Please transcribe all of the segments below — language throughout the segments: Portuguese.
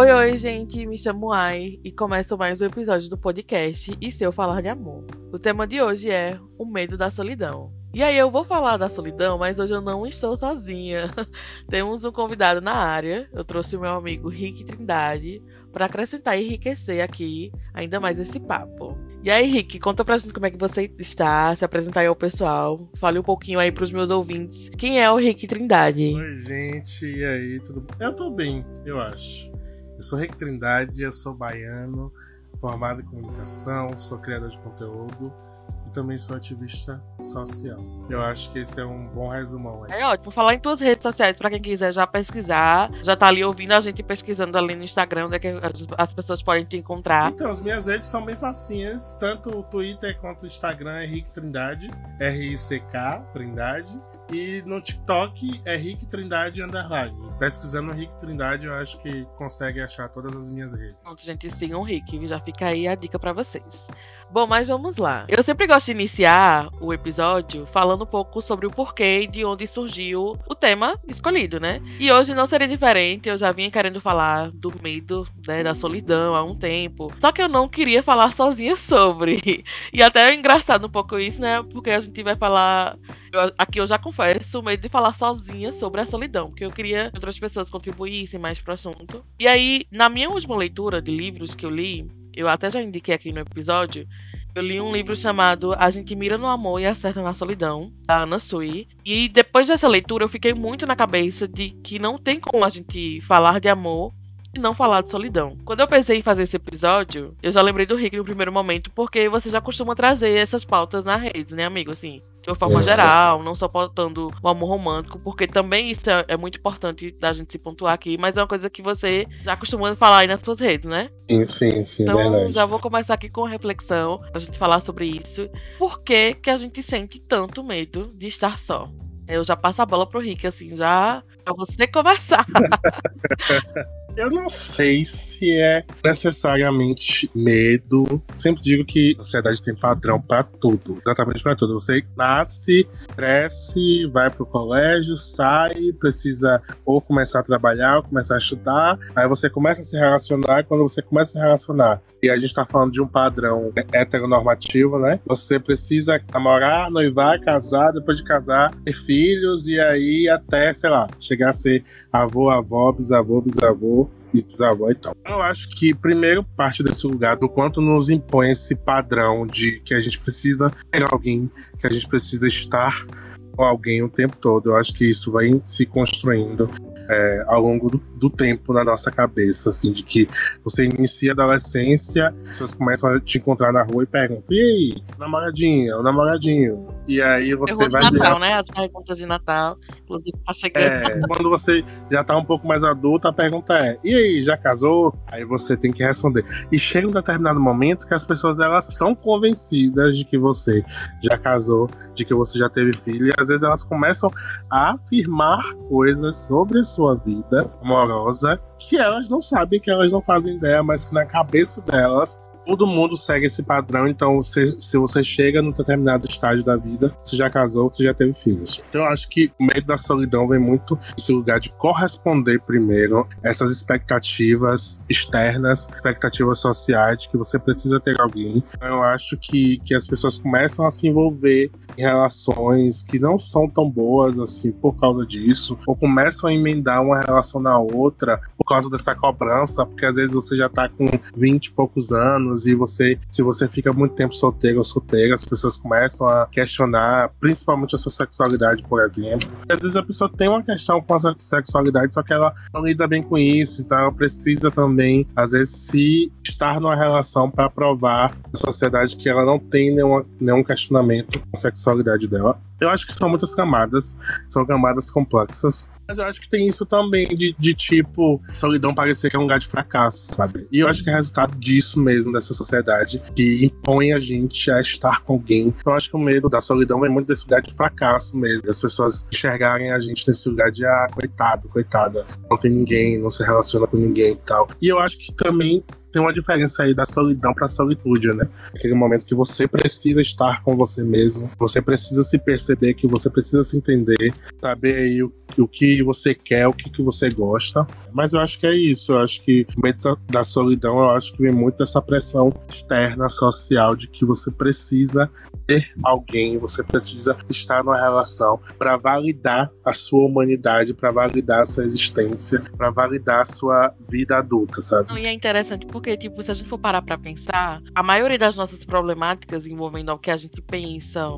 Oi, oi, gente, me chamo Ai e começa mais um episódio do podcast E Se Eu Falar de Amor. O tema de hoje é o medo da solidão. E aí eu vou falar da solidão, mas hoje eu não estou sozinha. Temos um convidado na área. Eu trouxe o meu amigo Rick Trindade para acrescentar e enriquecer aqui ainda mais esse papo. E aí, Rick, conta pra gente como é que você está, se apresentar aí ao pessoal. Fale um pouquinho aí pros meus ouvintes. Quem é o Rick Trindade? Oi, gente, e aí, tudo? Eu tô bem, eu acho. Eu sou Rick Trindade, eu sou baiano, formado em comunicação, sou criador de conteúdo e também sou ativista social. Eu acho que esse é um bom resumão aí. É ótimo. Falar em tuas redes sociais, para quem quiser já pesquisar, já tá ali ouvindo a gente pesquisando ali no Instagram, onde é que as pessoas podem te encontrar. Então, as minhas redes são bem facinhas, tanto o Twitter quanto o Instagram é Rick Trindade, R-I-C-K, Trindade. E no TikTok é Rick Trindade Underline. Pesquisando Rick Trindade, eu acho que consegue achar todas as minhas redes. Pronto, gente, sigam o Rick, já fica aí a dica para vocês. Bom, mas vamos lá. Eu sempre gosto de iniciar o episódio falando um pouco sobre o porquê e de onde surgiu o tema escolhido, né? E hoje não seria diferente, eu já vinha querendo falar do medo, né, da solidão há um tempo. Só que eu não queria falar sozinha sobre. E até é engraçado um pouco isso, né? Porque a gente vai falar eu, aqui eu já confesso o medo de falar sozinha sobre a solidão, porque eu queria que outras pessoas contribuíssem mais pro assunto. E aí, na minha última leitura de livros que eu li, eu até já indiquei aqui no episódio, eu li um livro chamado A Gente Mira no Amor e Acerta na Solidão, da Ana Sui. E depois dessa leitura eu fiquei muito na cabeça de que não tem como a gente falar de amor e não falar de solidão. Quando eu pensei em fazer esse episódio, eu já lembrei do Rick no primeiro momento, porque você já costuma trazer essas pautas na rede, né, amigo? Assim, de uma forma é. geral, não só pautando o amor romântico, porque também isso é, é, muito importante da gente se pontuar aqui, mas é uma coisa que você já costuma falar aí nas suas redes, né? Sim, sim, sim. Então verdade. já vou começar aqui com uma reflexão pra gente falar sobre isso. Por que, que a gente sente tanto medo de estar só? Eu já passo a bola pro Rick, assim, já pra você conversar. Eu não sei se é necessariamente medo. Sempre digo que a sociedade tem padrão para tudo, exatamente para tudo. Você nasce, cresce, vai pro colégio, sai, precisa ou começar a trabalhar, ou começar a estudar. Aí você começa a se relacionar. Quando você começa a se relacionar, e a gente tá falando de um padrão heteronormativo, né? Você precisa namorar, noivar, casar, depois de casar, ter filhos, e aí até, sei lá, chegar a ser avô, avó, bisavô, bisavô e bisavó e tal. Eu acho que primeiro parte desse lugar do quanto nos impõe esse padrão de que a gente precisa ter alguém, que a gente precisa estar com alguém o tempo todo. Eu acho que isso vai se construindo é, ao longo do, do, tempo na nossa cabeça, assim, de que você inicia a adolescência, as pessoas começam a te encontrar na rua e perguntam: e aí, namoradinha, o namoradinho? E aí você vai. De Natal, né? As perguntas de Natal, inclusive, tá chegando. É, quando você já tá um pouco mais adulto, a pergunta é: e aí, já casou? Aí você tem que responder. E chega um determinado momento que as pessoas elas estão convencidas de que você já casou, de que você já teve filho, e às vezes elas começam a afirmar coisas sobre a sua vida que elas não sabem, que elas não fazem ideia, mas que na cabeça delas todo mundo segue esse padrão, então se, se você chega num determinado estágio da vida, você já casou, você já teve filhos. Então eu acho que o medo da solidão vem muito desse lugar de corresponder primeiro essas expectativas externas, expectativas sociais de que você precisa ter alguém. Então, eu acho que, que as pessoas começam a se envolver em relações que não são tão boas assim por causa disso, ou começam a emendar uma relação na outra causa dessa cobrança, porque às vezes você já tá com 20 e poucos anos e você, se você fica muito tempo solteiro ou solteira, as pessoas começam a questionar, principalmente a sua sexualidade, por exemplo. Às vezes a pessoa tem uma questão com a sexualidade, só que ela não lida bem com isso, então ela precisa também, às vezes, se estar numa relação para provar à sociedade que ela não tem nenhuma, nenhum questionamento com a sexualidade dela. Eu acho que são muitas camadas, são camadas complexas. Mas eu acho que tem isso também de, de tipo, solidão parecer que é um lugar de fracasso, sabe? E eu acho que é resultado disso mesmo, dessa sociedade que impõe a gente a estar com alguém. Eu acho que o medo da solidão vem muito desse lugar de fracasso mesmo. As pessoas enxergarem a gente nesse lugar de, ah, coitado, coitada, não tem ninguém, não se relaciona com ninguém e tal. E eu acho que também tem uma diferença aí da solidão pra solitude, né? Aquele momento que você precisa estar com você mesmo, você precisa se perceber, que você precisa se entender, saber aí o, o que você quer, o que, que você gosta. Mas eu acho que é isso, eu acho que o momento da solidão, eu acho que vem muito dessa pressão externa, social, de que você precisa ter alguém, você precisa estar numa relação para validar a sua humanidade, para validar a sua existência, para validar a sua vida adulta, sabe? E é interessante porque, tipo, se a gente for parar para pensar, a maioria das nossas problemáticas envolvendo o que a gente pensa,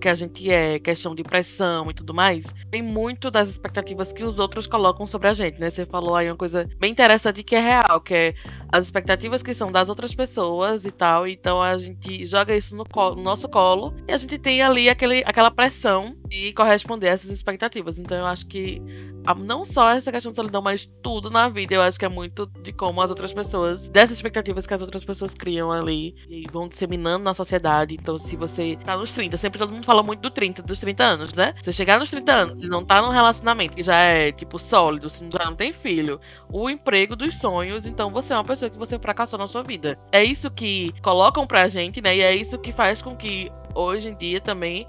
que a gente é, questão de pressão e tudo mais, tem muito das expectativas que os outros colocam sobre a gente, né? Você falou aí uma coisa bem interessante que é real, que é as expectativas que são das outras pessoas e tal. Então a gente joga isso no, colo, no nosso colo e a gente tem ali aquele, aquela pressão de corresponder a essas expectativas. Então eu acho que não só essa questão de solidão, mas tudo na vida, eu acho que é muito de como as outras pessoas, dessas expectativas que as outras pessoas criam ali e vão disseminando na sociedade. Então, se você tá nos 30, sempre todo mundo fala muito do 30, dos 30 anos, né? Você chegar nos 30 anos e não tá num relacionamento que já é, tipo, sólido, você já não tem filho, o emprego dos sonhos, então você é uma pessoa que você fracassou na sua vida. É isso que colocam pra gente, né? E é isso que faz com que hoje em dia também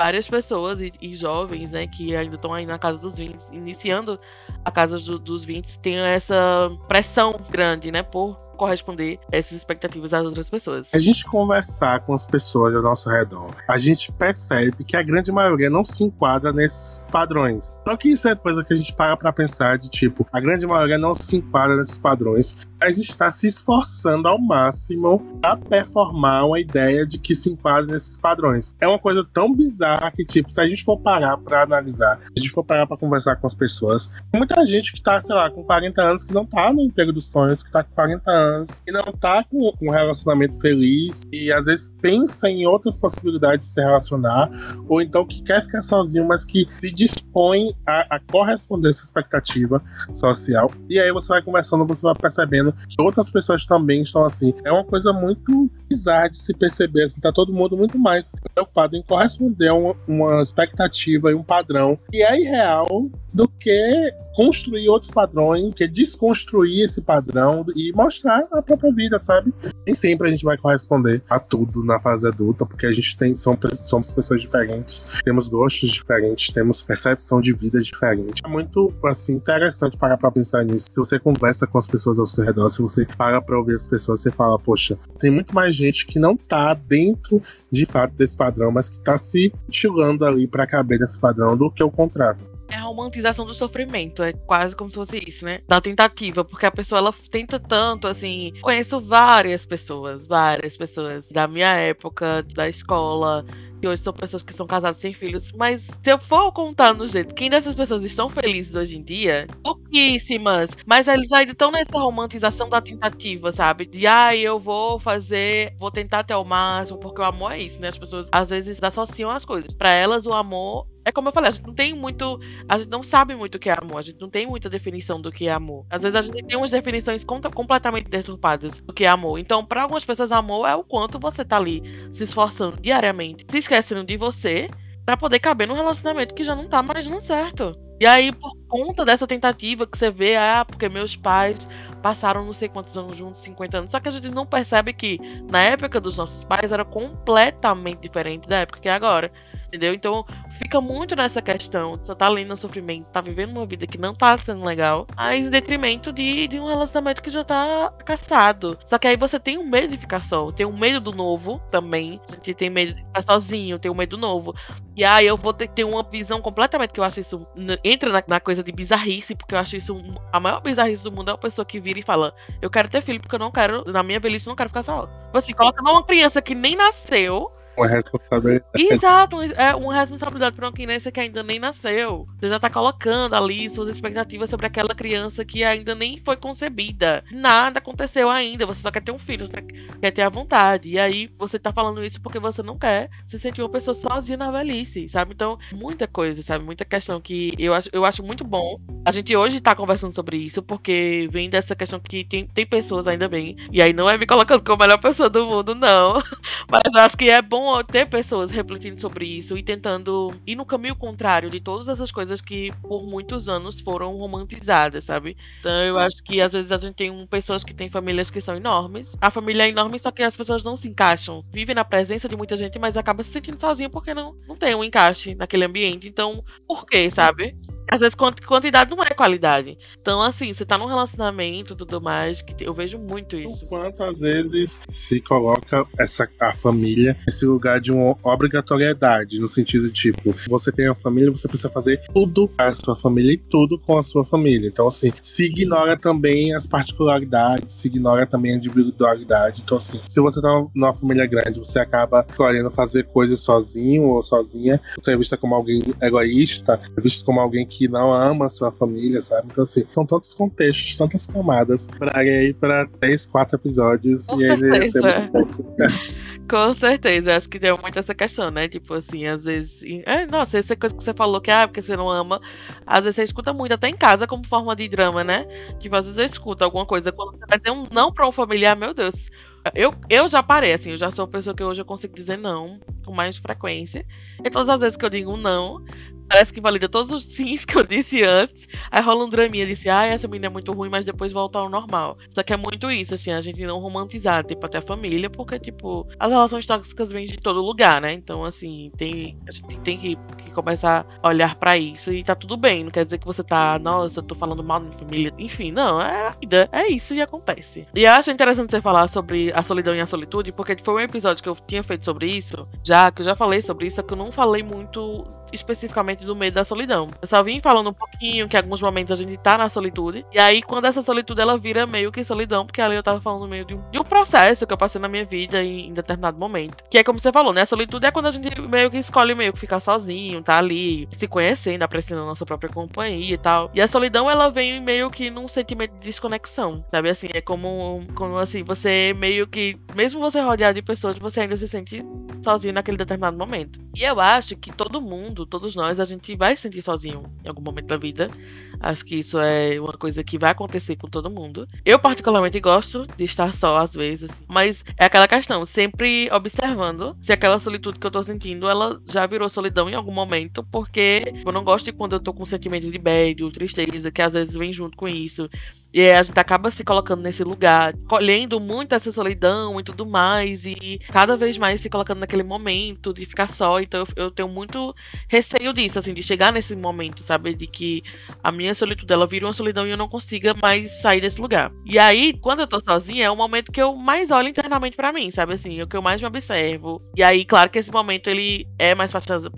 várias pessoas e, e, jovens, né, que ainda estão aí na casa dos 20, iniciando a casa do, dos 20, tenham essa pressão grande, né, por corresponder essas expectativas das outras pessoas. A gente conversar com as pessoas ao nosso redor, a gente percebe que a grande maioria não se enquadra nesses padrões. Só que isso é coisa que a gente para pra pensar de tipo, a grande maioria não se enquadra nesses padrões, mas está se esforçando ao máximo a performar uma ideia de que se enquadra nesses padrões. É uma coisa tão bizarra que, tipo, se a gente for parar pra analisar, se a gente for parar pra conversar com as pessoas, muita gente que tá, sei lá, com 40 anos que não tá no emprego dos sonhos, que tá com 40 anos anos e não tá com um relacionamento feliz e às vezes pensa em outras possibilidades de se relacionar, ou então que quer ficar sozinho, mas que se dispõe a, a corresponder essa expectativa social. E aí você vai conversando, você vai percebendo que outras pessoas também estão assim. É uma coisa muito bizarra de se perceber, assim, tá todo mundo muito mais preocupado em corresponder a uma, uma expectativa e um padrão que é irreal do que construir outros padrões, que desconstruir esse padrão e mostrar a própria vida, sabe? Nem sempre a gente vai corresponder a tudo na fase adulta, porque a gente tem somos, pessoas diferentes, temos gostos diferentes, temos percepção de vida diferente. É muito assim interessante parar para pensar nisso. Se você conversa com as pessoas ao seu redor, se você para para ouvir as pessoas, você fala, poxa, tem muito mais gente que não tá dentro de fato desse padrão, mas que tá se tirando ali para caber nesse padrão do que o contrário é a romantização do sofrimento. É quase como se fosse isso, né? Da tentativa, porque a pessoa ela tenta tanto, assim. Conheço várias pessoas, várias pessoas da minha época, da escola, que hoje são pessoas que são casadas sem filhos, mas se eu for contar no jeito, quem dessas pessoas estão felizes hoje em dia? Pouquíssimas. Mas eles ainda estão nessa romantização da tentativa, sabe? De, ah, eu vou fazer, vou tentar até o máximo, porque o amor é isso, né? As pessoas às vezes associam as coisas. Para elas, o amor é como eu falei, a gente não tem muito. A gente não sabe muito o que é amor, a gente não tem muita definição do que é amor. Às vezes a gente tem umas definições completamente deturpadas do que é amor. Então, para algumas pessoas, amor é o quanto você tá ali se esforçando diariamente, se esquecendo de você, para poder caber num relacionamento que já não tá mais dando certo. E aí, por conta dessa tentativa que você vê, ah, porque meus pais passaram não sei quantos anos juntos, 50 anos. Só que a gente não percebe que na época dos nossos pais era completamente diferente da época que é agora. Entendeu? Então, fica muito nessa questão. Você tá lendo sofrimento, tá vivendo uma vida que não tá sendo legal, mas em detrimento de, de um relacionamento que já tá caçado. Só que aí você tem um medo de ficar só, tem um medo do novo também. Gente tem medo de ficar sozinho, tem um medo do novo. E aí eu vou ter, ter uma visão completamente que eu acho isso. Entra na, na, coisa de bizarrice, porque eu acho isso. A maior bizarrice do mundo é uma pessoa que vira e fala: Eu quero ter filho porque eu não quero, na minha velhice, eu não quero ficar só. Assim, coloca uma criança que nem nasceu uma responsabilidade. Exato, é uma responsabilidade para uma criança que ainda nem nasceu. Você já tá colocando ali suas expectativas sobre aquela criança que ainda nem foi concebida. Nada aconteceu ainda, você só quer ter um filho, você quer ter a vontade. E aí você tá falando isso porque você não quer se sentir uma pessoa sozinha na velhice, sabe? Então, muita coisa, sabe? Muita questão que eu acho, eu acho muito bom. A gente hoje tá conversando sobre isso porque vem dessa questão que tem, tem pessoas ainda bem. E aí não é me colocando como a melhor pessoa do mundo, não. Mas acho que é bom ter pessoas refletindo sobre isso e tentando ir no caminho contrário de todas essas coisas que por muitos anos foram romantizadas, sabe? Então eu acho que às vezes a gente tem um, pessoas que têm famílias que são enormes. A família é enorme, só que as pessoas não se encaixam. Vivem na presença de muita gente, mas acaba se sentindo sozinho porque não, não tem um encaixe naquele ambiente. Então, por quê, sabe? Às vezes quantidade não é qualidade. Então, assim, você tá num relacionamento e tudo mais, que eu vejo muito isso. Quanto às vezes se coloca essa, a família nesse lugar de uma obrigatoriedade, no sentido tipo, você tem a família, você precisa fazer tudo com a sua família e tudo com a sua família. Então, assim, se ignora também as particularidades, se ignora também a individualidade. Então, assim, se você tá numa família grande, você acaba escolhendo fazer coisas sozinho ou sozinha, você é vista como alguém egoísta, é visto como alguém que que não ama a sua família, sabe? Então, assim, são tantos contextos, tantas camadas pra ir pra três, quatro episódios Com e ele ser muito Com certeza, acho que deu muito essa questão, né? Tipo assim, às vezes. É, nossa, essa coisa que você falou que, ah, porque você não ama, às vezes você escuta muito, até em casa, como forma de drama, né? Tipo, às vezes eu escuto alguma coisa, quando você vai dizer um não pra um familiar, meu Deus. Eu, eu já parei, assim, eu já sou uma pessoa que hoje eu consigo dizer não com mais frequência. E todas as vezes que eu digo não, parece que valida todos os sims que eu disse antes. Aí rola um draminha, disse, ah, essa menina é muito ruim, mas depois volta ao normal. Só que é muito isso, assim, a gente não romantizar, tipo, até a família, porque, tipo, as relações tóxicas vêm de todo lugar, né? Então, assim, tem, a gente tem que, que começar a olhar para isso e tá tudo bem. Não quer dizer que você tá, nossa, tô falando mal da minha família. Enfim, não, é a vida, é isso e acontece. E eu acho interessante você falar sobre a solidão e a solitude, porque foi um episódio que eu tinha feito sobre isso, já que eu já falei sobre isso, que eu não falei muito especificamente do medo da solidão. Eu só vim falando um pouquinho que em alguns momentos a gente tá na solitude. E aí, quando essa solitude ela vira meio que solidão, porque ali eu tava falando meio de um, de um processo que eu passei na minha vida em, em, determinado momento. Que é como você falou, né? A solitude é quando a gente meio que escolhe meio que ficar sozinho, tá ali, se conhecendo, apreciando a nossa própria companhia e tal. E a solidão, ela vem meio que num sentimento de desconexão, sabe? Assim, é como, como assim, você meio que, mesmo você rodeado de pessoas, você ainda se sente sozinho naquele determinado momento. E eu acho que todo mundo, todos nós, a gente vai se sentir sozinho em algum momento da vida. Acho que isso é uma coisa que vai acontecer com todo mundo. Eu, particularmente, gosto de estar só às vezes, assim. mas é aquela questão, sempre observando se aquela solitude que eu tô sentindo, ela já virou solidão em algum momento, porque eu não gosto de quando eu tô com um sentimento de bad tristeza, que às vezes vem junto com isso. E a gente acaba se colocando nesse lugar, colhendo muito essa solidão e tudo mais, e cada vez mais se colocando naquele momento de ficar só. Então eu, tenho muito receio disso, assim, de chegar nesse momento, sabe? De que a minha solitude ela vira uma solidão e eu não consiga mais sair desse lugar. E aí, quando eu tô sozinha, é o momento que eu mais olho internamente para mim, sabe? Assim, é o que eu mais me observo. E aí, claro que esse momento ele é mais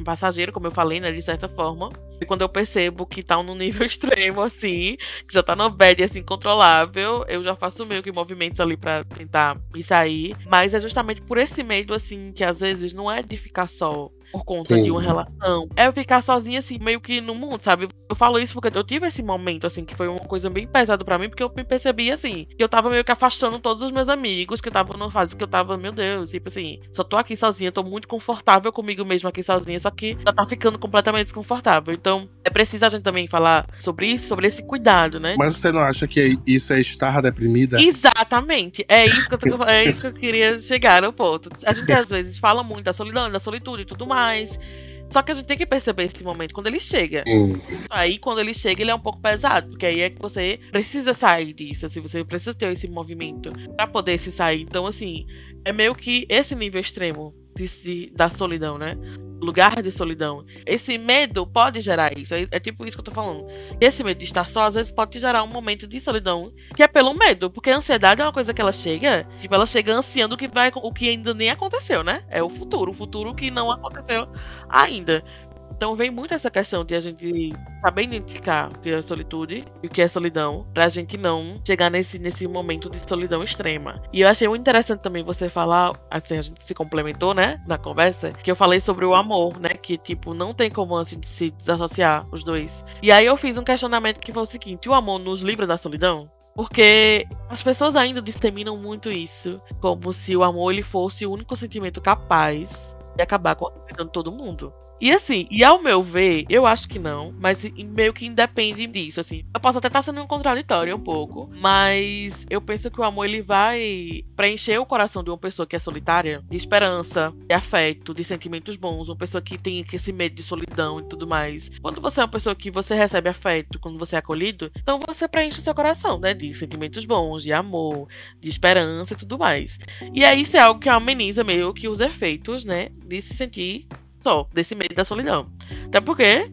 passageiro, como eu falei, né? De certa forma. E quando eu percebo que tá num nível extremo, assim, que já tá no bad, assim, incontrolável, eu já faço meio que movimentos ali para tentar me sair. Mas é justamente por esse medo, assim, que às vezes não é de ficar só por conta Sim. de uma relação. É eu ficar sozinha, assim, meio que no mundo, sabe? Eu falo isso porque eu tive esse momento, assim, que foi uma coisa bem pesada para mim, porque eu me percebi, assim, que eu tava meio que afastando todos os meus amigos, que eu tava numa fase que eu tava, meu Deus, tipo assim, só tô aqui sozinha, tô muito confortável comigo mesmo aqui sozinha, só que já tá ficando completamente desconfortável. Então, é preciso a gente também falar sobre isso, sobre esse cuidado, né? Mas você não acha que isso é estar deprimida? Exatamente. É isso que eu, tô, é isso que eu queria chegar ao ponto. A gente às vezes fala muito da solidão, da solitude e tudo mais mais. Só que a gente tem que perceber esse momento quando ele chega. Aí, quando ele chega, ele é um pouco pesado, porque aí é que você precisa sair disso, assim, você precisa ter esse movimento para poder se sair. Então, assim, é meio que esse nível extremo de, da solidão, né? lugar de solidão. Esse medo pode gerar isso. É, é, tipo isso que eu tô falando. Esse medo de estar só, às vezes, pode gerar um momento de solidão, que é pelo medo. Porque a ansiedade é uma coisa que ela chega, tipo, ela chega ansiando o que vai, o que ainda nem aconteceu, né? É o futuro, o futuro que não aconteceu ainda. Então vem muito essa questão de a gente saber identificar o que é solitude e o que é solidão, pra gente não chegar nesse, nesse momento de solidão extrema. E eu achei muito interessante também você falar, assim, a gente se complementou, né, na conversa, que eu falei sobre o amor, né, que tipo, não tem como assim, se desassociar os dois. E aí eu fiz um questionamento que foi o seguinte: o amor nos livra da solidão? Porque as pessoas ainda disseminam muito isso, como se o amor ele fosse o único sentimento capaz de acabar com a solidão de todo mundo. E assim, e ao meu ver, eu acho que não, mas meio que independe disso, assim. Eu posso até estar sendo um contraditório um pouco, mas eu penso que o amor ele vai preencher o coração de uma pessoa que é solitária de esperança, de afeto, de sentimentos bons, uma pessoa que tem esse medo de solidão e tudo mais. Quando você é uma pessoa que você recebe afeto, quando você é acolhido, então você preenche seu coração, né, de sentimentos bons, de amor, de esperança e tudo mais. E aí isso é algo que ameniza meio que os efeitos, né, de se sentir só, desse medo da solidão. Até porque,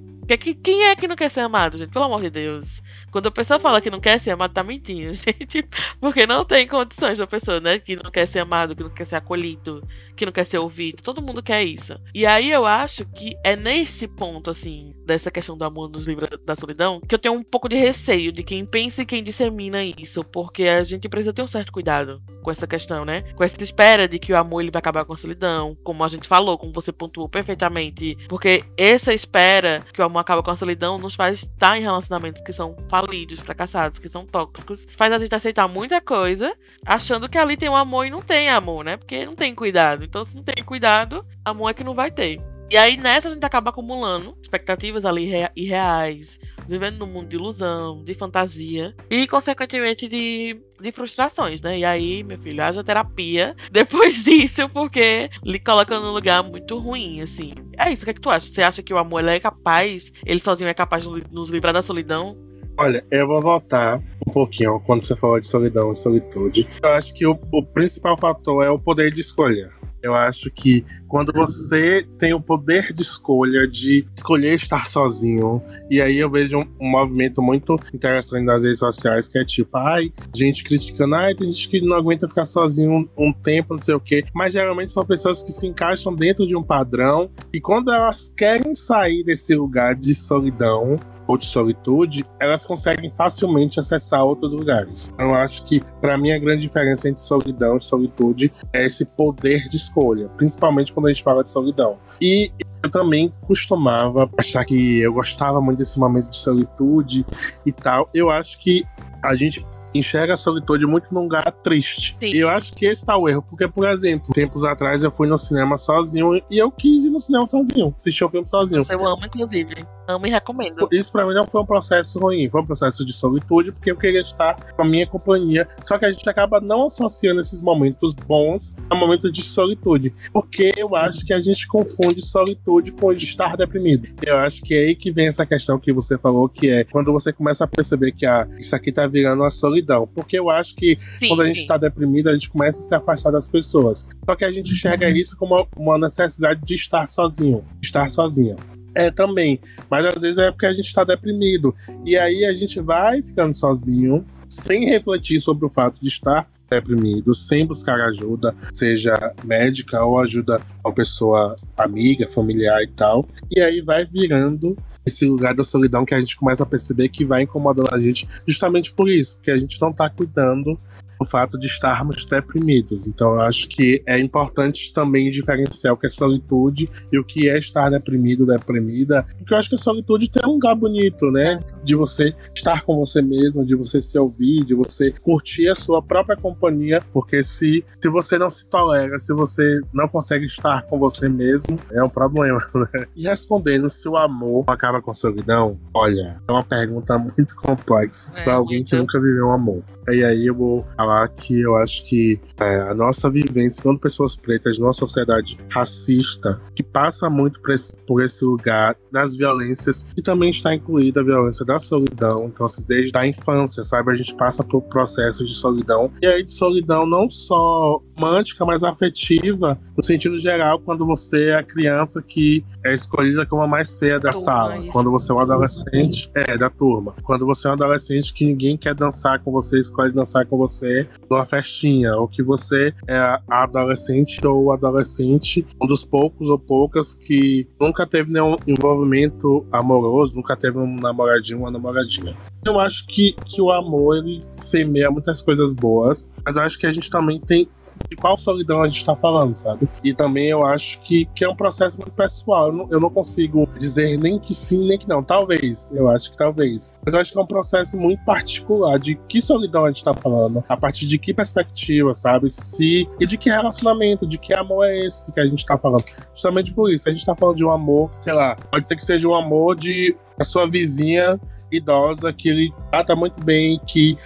quem é que não quer ser amado, gente? Pelo amor de Deus. Quando a pessoa fala que não quer ser amado, tá mentindo, gente. Porque não tem condições da pessoa, né? Que não quer ser amado, que não quer ser acolhido, que não quer ser ouvido. Todo mundo quer isso. E aí eu acho que é nesse ponto, assim, dessa questão do amor nos livros da solidão, que eu tenho um pouco de receio de quem pensa e quem dissemina isso. Porque a gente precisa ter um certo cuidado com essa questão, né? Com essa espera de que o amor ele vai acabar com a solidão. Como a gente falou, como você pontuou perfeitamente. Porque essa espera que o amor acaba com a solidão nos faz estar em relacionamentos que são falidos, fracassados, que são tóxicos, faz a gente aceitar muita coisa, achando que ali tem um amor e não tem amor, né? Porque não tem cuidado. Então, se não tem cuidado, amor é que não vai ter. E aí nessa a gente acaba acumulando expectativas ali irreais, vivendo num mundo de ilusão, de fantasia e, consequentemente, de, de frustrações, né? E aí, meu filho, haja terapia depois disso, porque lhe coloca num lugar muito ruim, assim. É isso, o que, é que tu acha? Você acha que o amor é capaz, ele sozinho é capaz de nos livrar da solidão? Olha, eu vou voltar um pouquinho quando você falou de solidão e solitude. Eu acho que o, o principal fator é o poder de escolha. Eu acho que quando você tem o poder de escolha de escolher estar sozinho, e aí eu vejo um, um, movimento muito interessante nas redes sociais que é tipo, ai, gente criticando, ai, tem gente que não aguenta ficar sozinho um, um tempo, não sei o quê. Mas geralmente são pessoas que se encaixam dentro de um padrão e quando elas querem sair desse lugar de solidão, ou de solitude, elas conseguem facilmente acessar outros lugares. Então, eu acho que, para mim, a grande diferença entre solidão e solitude é esse poder de escolha, principalmente quando a gente fala de solidão. E eu também costumava achar que eu gostava muito desse momento de solitude e tal. Eu acho que a gente enxerga a solitude muito num lugar triste. Sim. E eu acho que esse tá o erro, porque, por exemplo, tempos atrás eu fui no cinema sozinho e eu quis ir no cinema sozinho, assistir o um filme sozinho. Eu amo, inclusive. Amo e recomendo. Isso pra mim não foi um processo ruim, foi um processo de solitude, porque eu queria estar com a minha companhia. Só que a gente acaba não associando esses momentos bons a momentos de solitude. Porque eu acho que a gente confunde solitude com estar deprimido. Eu acho que é aí que vem essa questão que você falou, que é quando você começa a perceber que ah, isso aqui tá virando uma solidão solidão. Porque eu acho que sim, quando a gente está deprimido, a gente começa a se afastar das pessoas. Só que a gente enxerga uhum. isso como uma necessidade de estar sozinho, de estar sozinha. É, também. Mas às vezes é porque a gente está deprimido. E aí a gente vai ficando sozinho, sem refletir sobre o fato de estar deprimido, sem buscar ajuda, seja médica ou ajuda a uma pessoa amiga, familiar e tal. E aí vai virando esse lugar da solidão que a gente começa a perceber que vai incomodando a gente justamente por isso, porque a gente não tá cuidando o fato de estarmos deprimidos. Então, eu acho que é importante também diferenciar o que é solitude e o que é estar deprimido, deprimida, porque eu acho que a solitude tem um lugar bonito, né? De você estar com você mesmo, de você se ouvir, de você curtir a sua própria companhia, porque se, se você não se tolera, se você não consegue estar com você mesmo, é um problema, né? E respondendo se o amor acaba com a solidão, olha, é uma pergunta muito complexa é, para alguém que nunca viveu um amor. E aí eu vou falar que eu acho que é, a nossa vivência quando pessoas pretas numa sociedade racista que passa muito por esse, por esse lugar das violências e também está incluída a violência da solidão. Então, assim, desde a infância, sabe? A gente passa por processos de solidão. E aí, de solidão não só romântica, mas afetiva, no sentido geral, quando você é a criança que é escolhida como a mais feia da turma, sala. Isso. Quando você é um adolescente, é, da turma. Quando você é um adolescente que ninguém quer dançar com você, escolhe dançar com você numa festinha. Ou que você é a adolescente ou adolescente, um dos poucos ou poucas que nunca teve nenhum envolvimento amoroso, nunca teve um namoradinho uma namoradinha. Eu acho que, que o amor, ele semeia muitas coisas boas, mas eu acho que a gente também tem de qual solidão a gente tá falando, sabe? E também eu acho que, que é um processo muito pessoal. Eu não, eu não consigo dizer nem que sim, nem que não. Talvez, eu acho que talvez. Mas eu acho que é um processo muito particular de que solidão a gente tá falando, a partir de que perspectiva, sabe? Se e de que relacionamento, de que amor é esse que a gente tá falando. Justamente por isso, a gente tá falando de um amor, sei lá, pode ser que seja um amor de a sua vizinha idosa que ele trata muito bem, que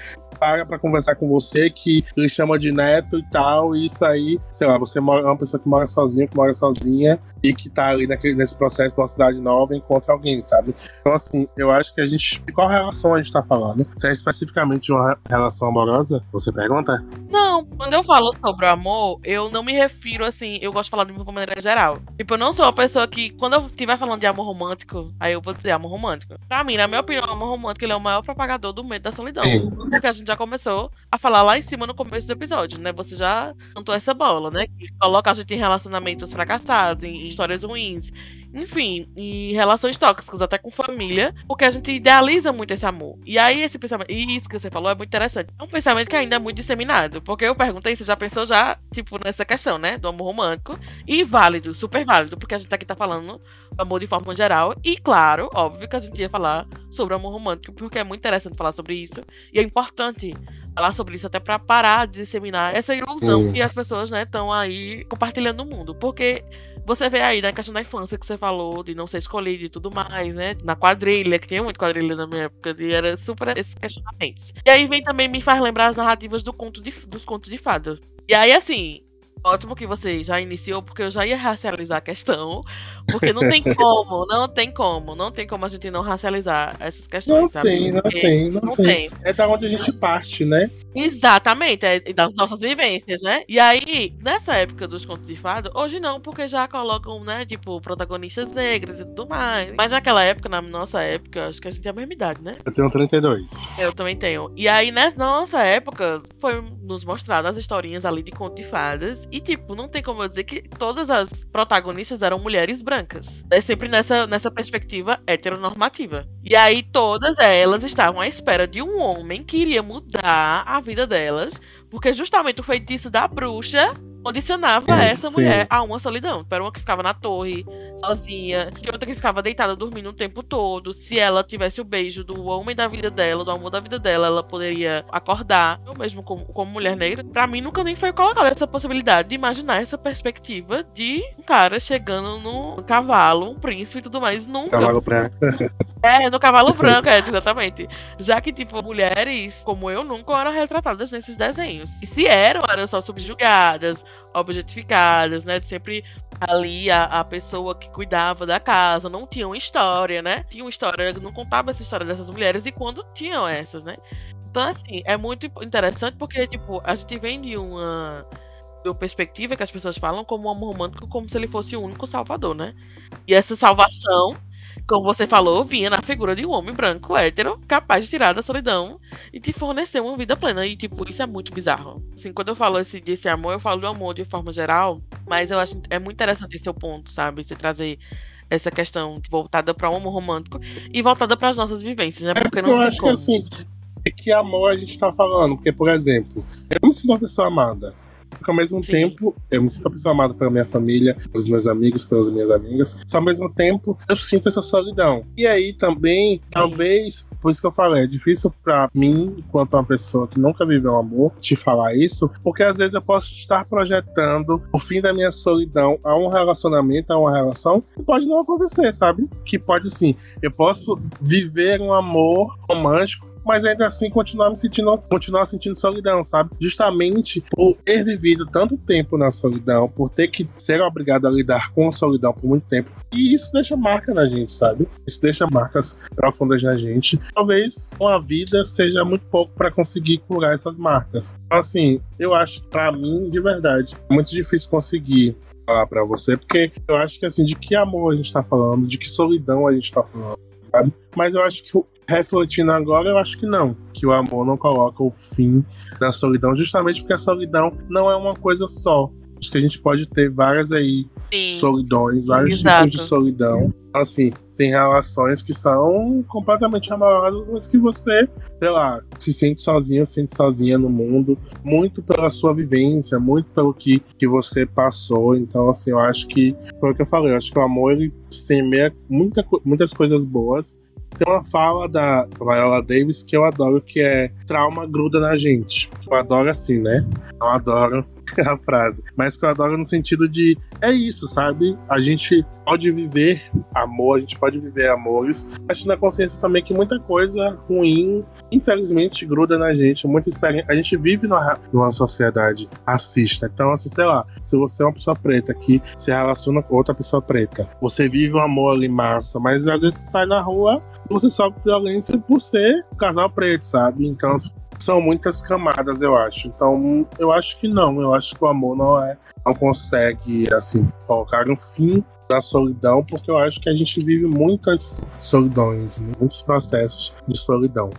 para pra conversar com você, que ele chama de neto e tal, e isso aí, sei lá, você é uma pessoa que mora sozinha, que mora sozinha, e que tá ali naquele, nesse processo de uma cidade nova, encontra alguém, sabe? Então, assim, eu acho que a gente. De qual relação a gente tá falando? Se é especificamente de uma relação amorosa, você pergunta? Não, quando eu falo sobre o amor, eu não me refiro assim, eu gosto de falar de uma maneira geral. Tipo, eu não sou uma pessoa que, quando eu estiver falando de amor romântico, aí eu vou dizer amor romântico. Pra mim, na minha opinião, amor romântico ele é o maior propagador do medo da solidão. Porque a gente já já começou a falar lá em cima no começo do episódio, né? Você já cantou essa bola, né? Que coloca a gente em relacionamentos fracassados, em histórias ruins, enfim, em relações tóxicas, até com família, porque a gente idealiza muito esse amor. E aí esse pensamento, e isso que você falou é muito interessante. É um pensamento que ainda é muito disseminado, porque eu perguntei, você já pensou já, tipo, nessa questão, né, do amor romântico, e válido, super válido, porque a gente aqui tá falando do amor de forma geral, e claro, óbvio que a gente ia falar sobre amor romântico, porque é muito interessante falar sobre isso, e é importante falar sobre isso até para parar de disseminar essa ilusão que as pessoas, né, estão aí compartilhando no mundo, porque você vê aí na né, questão da infância que você falou, de não ser escolhido e tudo mais, né? Na quadrilha, que tinha muito quadrilha na minha época, e era super esses questionamentos. E aí vem também, me faz lembrar as narrativas do conto de, dos contos de fadas. E aí, assim, ótimo que você já iniciou, porque eu já ia racializar a questão. Porque não tem como, não tem como, não tem como a gente não racializar essas questões. Não sabe? tem, não porque tem, não, não tem. tem. É da onde a gente parte, né? Exatamente, é das nossas vivências, né? E aí, nessa época dos contos de fado, hoje não, porque já colocam, né, tipo, protagonistas negras e tudo mais. Mas naquela época, na nossa época, acho que a gente tem a mesma idade, né? Eu tenho 32. Eu também tenho. E aí, na nossa época, foi nos mostrado as historinhas ali de contos de fadas e, tipo, não tem como eu dizer que todas as protagonistas eram mulheres brancas. É sempre nessa, nessa perspectiva heteronormativa. E aí todas elas estavam à espera de um homem que iria mudar a vida delas, porque justamente o feitiço da bruxa condicionava é, essa sim. mulher a uma solidão. Era uma que ficava na torre, sozinha, que outra que ficava deitada dormindo o tempo todo. Se ela tivesse o beijo do homem da vida dela, do amor da vida dela, ela poderia acordar. Eu mesmo, como, como mulher negra, pra mim nunca nem foi colocada essa possibilidade de imaginar essa perspectiva de um cara chegando no cavalo, um príncipe e tudo mais. Nunca. Cavalo branco. É, no cavalo branco, é, exatamente. Já que, tipo, mulheres como eu nunca eram retratadas nesses desenhos. E se eram, eram só subjugadas, objetificadas, né? Sempre ali a, a pessoa que cuidava da casa, não tinha uma história, né? Tinha uma história, não contava essa história dessas mulheres e quando tinham essas, né? Então, assim, é muito interessante porque, tipo, a gente vem de uma, uma perspectiva que as pessoas falam como um amor romântico como se ele fosse o único salvador, né? E essa salvação como você falou, vinha na figura de um homem branco, hétero, capaz de tirar da solidão e te fornecer uma vida plena. E, tipo, isso é muito bizarro. Assim, quando eu falo esse, desse amor, eu falo do amor de forma geral, mas eu acho é muito interessante esse seu ponto, sabe? Você trazer essa questão voltada para o amor romântico e voltada para as nossas vivências, né? Porque é, não eu acho como. que assim, que amor a gente tá falando? Porque, por exemplo, eu me sinto uma pessoa amada. Porque ao mesmo Sim. tempo, eu me sinto amada pela minha família, pelos meus amigos, pelas minhas amigas. Só ao mesmo tempo, eu sinto essa solidão. E aí também, talvez, por isso que eu falei, é difícil para mim, enquanto uma pessoa que nunca viveu amor, te falar isso, porque às vezes eu posso estar projetando o fim da minha solidão a um relacionamento, a uma relação, que pode não acontecer, sabe? Que pode sim. Eu posso viver um amor romântico mas ainda assim continuar me sentindo, continuar sentindo solidão, sabe? Justamente por ter vivido tanto tempo na solidão, por ter que ser obrigado a lidar com a solidão por muito tempo. E isso deixa marca na gente, sabe? Isso deixa marcas profundas na gente. Talvez uma vida seja muito pouco para conseguir curar essas marcas. Assim, eu acho, para mim, de verdade, é muito difícil conseguir falar para você, porque eu acho que assim, de que amor a gente tá falando, de que solidão a gente tá falando, sabe? Mas eu acho que refletindo agora, eu acho que não. Que o amor não coloca o fim da solidão, justamente porque a solidão não é uma coisa só. Acho que a gente pode ter várias aí Sim. solidões, vários Exato. tipos de solidão. Assim, tem relações que são completamente amorosas, mas que você, sei lá, se sente sozinho, se sente sozinha no mundo, muito pela sua vivência, muito pelo que, que você passou. Então, assim, eu acho que, foi o que eu falei, eu acho que o amor, ele semeia muita, muitas coisas boas. Tem uma fala da Viola Davis que eu adoro, que é trauma gruda na gente. Eu adoro assim, né? Eu adoro a frase. Mas que eu adoro no sentido de é isso, sabe? A gente pode viver amor, a gente pode viver amores, mas na consciência também que muita coisa ruim, infelizmente, gruda na gente. Muita experiência. A gente vive numa, numa sociedade racista. Então, assim, sei lá, se você é uma pessoa preta que se relaciona com outra pessoa preta, você vive um amor ali massa, mas às vezes você sai na rua e você sofre violência por ser um casal preto, sabe? Então, são muitas camadas, eu acho. Então, eu acho que não. Eu acho que o amor não é, não consegue, assim, colocar um fim na solidão, porque eu acho que a gente vive muitas solidões, muitos processos de solidão.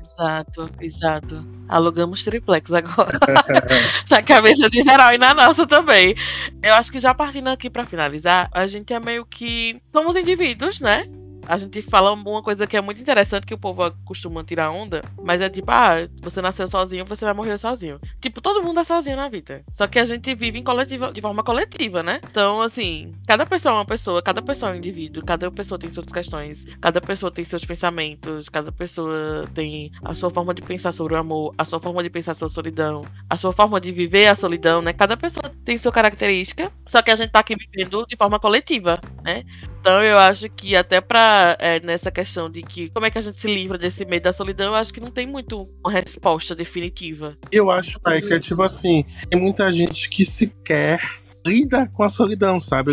Exato, exato. Alugamos triplex agora. na cabeça de geral e na nossa também. Eu acho que já partindo aqui pra finalizar, a gente é meio que. Somos indivíduos, né? A gente fala uma coisa que é muito interessante que o povo costuma tirar onda, mas é tipo, ah, você nasceu sozinho, você vai morrer sozinho. Tipo, todo mundo é sozinho na vida. Só que a gente vive em coletiva, de forma coletiva, né? Então, assim, cada pessoa é uma pessoa, cada pessoa é um indivíduo, cada pessoa tem suas questões, cada pessoa tem seus pensamentos, cada pessoa tem a sua forma de pensar sobre o amor, a sua forma de pensar sobre a solidão, a sua forma de viver a solidão, né? Cada pessoa tem sua característica, só que a gente tá aqui vivendo de forma coletiva, né? Então eu acho que até pra é, nessa questão de que como é que a gente se livra desse medo da solidão, eu acho que não tem muito uma resposta definitiva. Eu acho, pai, que é tipo assim, tem muita gente que sequer lida com a solidão, sabe?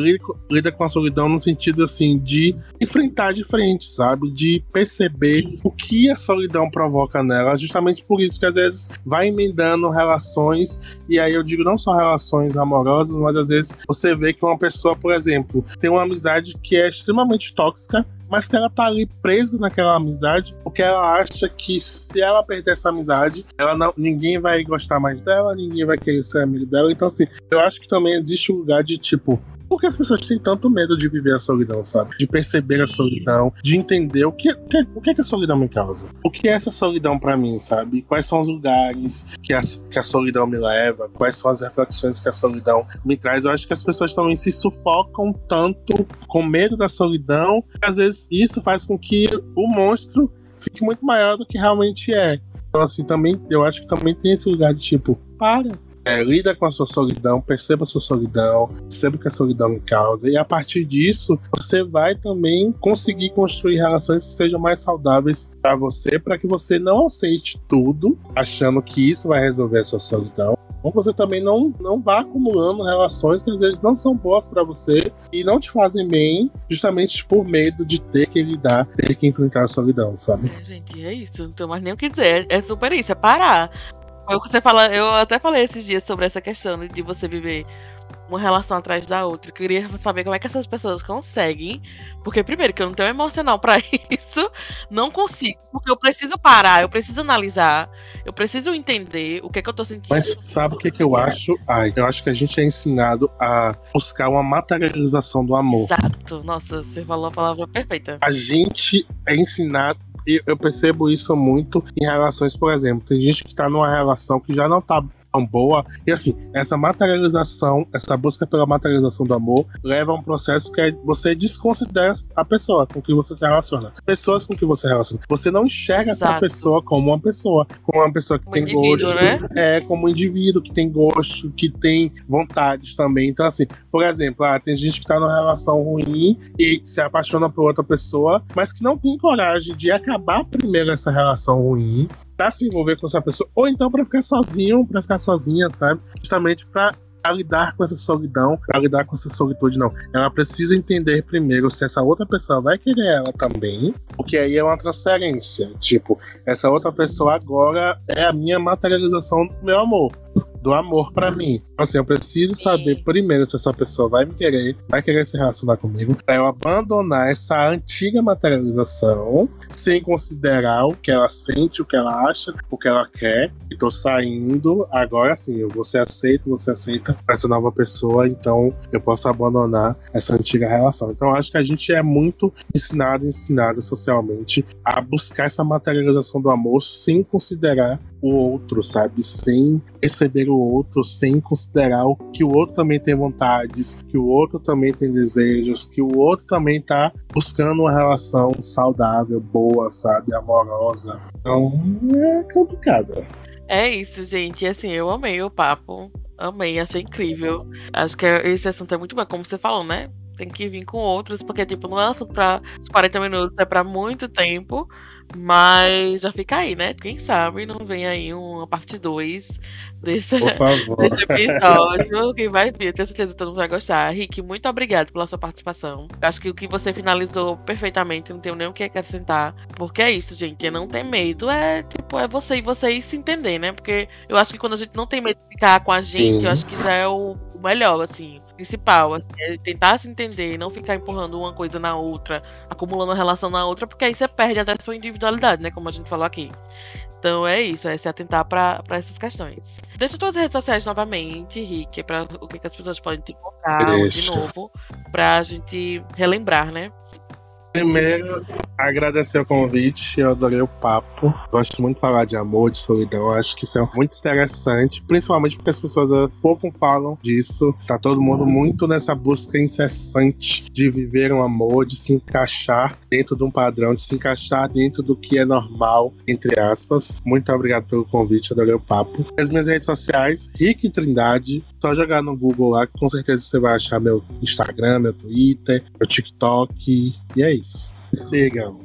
Lida, com- a solidão no sentido assim de enfrentar de frente, sabe? De perceber o que a solidão provoca nela, justamente por isso que às vezes vai emendando relações, e aí eu digo não só relações amorosas, mas às vezes você vê que uma pessoa, por exemplo, tem uma amizade que é extremamente tóxica, mas que ela tá ali presa naquela amizade, porque ela acha que se ela perder essa amizade, ela não, ninguém vai gostar mais dela, ninguém vai querer ser amigo dela. Então, assim, eu acho que também existe um lugar de tipo. Por que as pessoas têm tanto medo de viver a solidão, sabe? De perceber a solidão, de entender o que, que, o que, que a solidão me causa. O que é essa solidão pra mim, sabe? Quais são os lugares que a, que a solidão me leva? Quais são as reflexões que a solidão me traz? Eu acho que as pessoas também se sufocam tanto com medo da solidão, que às vezes isso faz com que o monstro fique muito maior do que realmente é. Então, assim, também, eu acho que também tem esse lugar de tipo, para. É, lida com a sua solidão, perceba a sua solidão, perceba o que a solidão causa, e a partir disso você vai também conseguir construir relações que sejam mais saudáveis para você, para que você não aceite tudo achando que isso vai resolver a sua solidão. Ou você também não, não vá acumulando relações que às vezes não são boas para você e não te fazem bem, justamente por medo de ter que lidar, ter que enfrentar a solidão, sabe? É, gente, é isso. Não tenho mais nem o que dizer. É super isso, é parar. Foi o que você fala, eu até falei esses dias sobre essa questão de- você viver uma relação atrás da outra. Eu queria saber como é que essas pessoas conseguem. Porque, primeiro, que eu não tenho emocional pra isso. Não consigo. Porque eu preciso parar, eu preciso analisar, eu preciso entender o que é que eu tô sentindo. Mas sabe o que, que eu acho? Ai, eu acho que a gente é ensinado a buscar uma materialização do amor. Exato. Nossa, você falou a palavra perfeita. A gente é ensinado. E Eu percebo isso muito em relações, por exemplo. Tem gente que tá numa relação que já não tá tão boa. E assim, essa materialização, essa busca pela materialização do amor, leva a um processo que é você desconsidera a pessoa com que você se relaciona. Pessoas com que você relaciona. Você não enxerga essa Exato. pessoa como uma pessoa, como uma pessoa que Um tem gosto. né? É, como um indivíduo que tem gosto, que tem vontades também. Então, assim, por exemplo, ah, tem gente que tá numa relação ruim e se apaixona por outra pessoa, mas que não tem coragem de acabar primeiro essa relação ruim pra se envolver com essa pessoa, ou então pra ficar sozinho, pra ficar sozinha, sabe? Justamente pra lidar com essa solidão, pra lidar com essa solitude, não. Ela precisa entender primeiro se essa outra pessoa vai querer ela também, porque aí é uma transferência. Tipo, essa outra pessoa agora é a minha materialização do meu amor. Do amor para mim. Assim, eu preciso saber primeiro se essa pessoa vai me querer, vai querer se relacionar comigo, pra eu abandonar essa antiga materialização, sem considerar o que ela sente, o que ela acha, o que ela quer. E tô saindo, agora sim, você aceita, você aceita essa nova pessoa, então eu posso abandonar essa antiga relação. Então acho que a gente é muito ensinado, ensinado socialmente a buscar essa materialização do amor sem considerar o outro, sabe? Sem perceber o outro, sem considerar que o outro também tem vontades, que o outro também tem desejos, que o outro também tá buscando uma relação saudável, boa, sabe? Amorosa. Então é complicado. É isso, gente. Assim, eu amei o papo. Amei, achei incrível. Acho que esse assunto é muito bom, como você falou, né? Tem que vir com outros, porque, tipo, não é assunto pra 40 minutos, é pra muito tempo. Mas já fica aí, né? Quem sabe não vem aí uma parte 2 desse, desse episódio. Quem vai ver, tenho certeza que todo mundo vai gostar. Rick, muito obrigado pela sua participação. Acho que o que você finalizou perfeitamente, não tenho nem o que acrescentar. Porque é isso, gente. É não ter medo. É tipo, é você e você se entender, né? Porque eu acho que quando a gente não tem medo de ficar com a gente, Sim. eu acho que já é o melhor, assim principal, assim, é tentar se entender, não ficar empurrando uma coisa na outra, acumulando uma relação na outra, porque aí você perde até a sua individualidade, né? Como a gente falou aqui. Então é isso, é se atentar para essas questões. Deixa tuas redes sociais novamente, Rick, para o que, que, as pessoas podem te encontrar de novo, para a gente relembrar, né? Primeiro, agradecer o convite, eu adorei o papo. Gosto muito de falar de amor, de solidão. Acho que isso é muito interessante, principalmente porque as pessoas pouco falam disso. Tá todo mundo muito nessa busca incessante de viver um amor, de se encaixar dentro de um padrão, de se encaixar dentro do que é normal, entre aspas. Muito obrigado pelo convite, adorei o papo. As minhas redes sociais, Rick Trindade, só jogar no Google lá, com certeza você vai achar meu Instagram, meu Twitter, meu TikTok. E é isso. Sigam.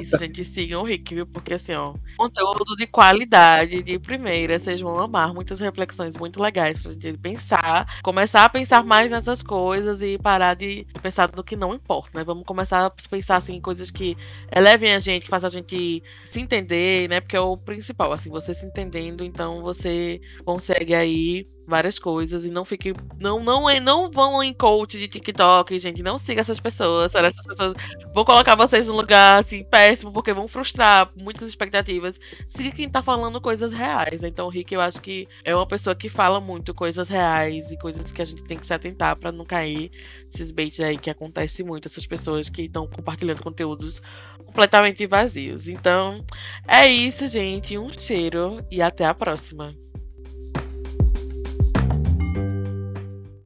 Isso, gente, sigam o Rick, viu? Porque assim, ó, conteúdo de qualidade, de primeira, vocês vão amar. Muitas reflexões muito legais pra gente pensar, começar a pensar mais nessas coisas e parar de pensar no que não importa, né? Vamos começar a pensar assim, em coisas que elevem a gente, que façam a gente se entender, né? Porque é o principal, assim, você se entendendo, então você consegue aí várias coisas e não fique não não é, não vão em coach de TikTok, gente, não siga essas pessoas, sabe? essas pessoas vão colocar vocês num lugar assim péssimo porque vão frustrar muitas expectativas. Siga quem tá falando coisas reais. Né? Então, o Rick eu acho que é uma pessoa que fala muito coisas reais e coisas que a gente tem que se atentar para não cair esses baits aí que acontece muito essas pessoas que estão compartilhando conteúdos completamente vazios. Então, é isso, gente. Um cheiro e até a próxima.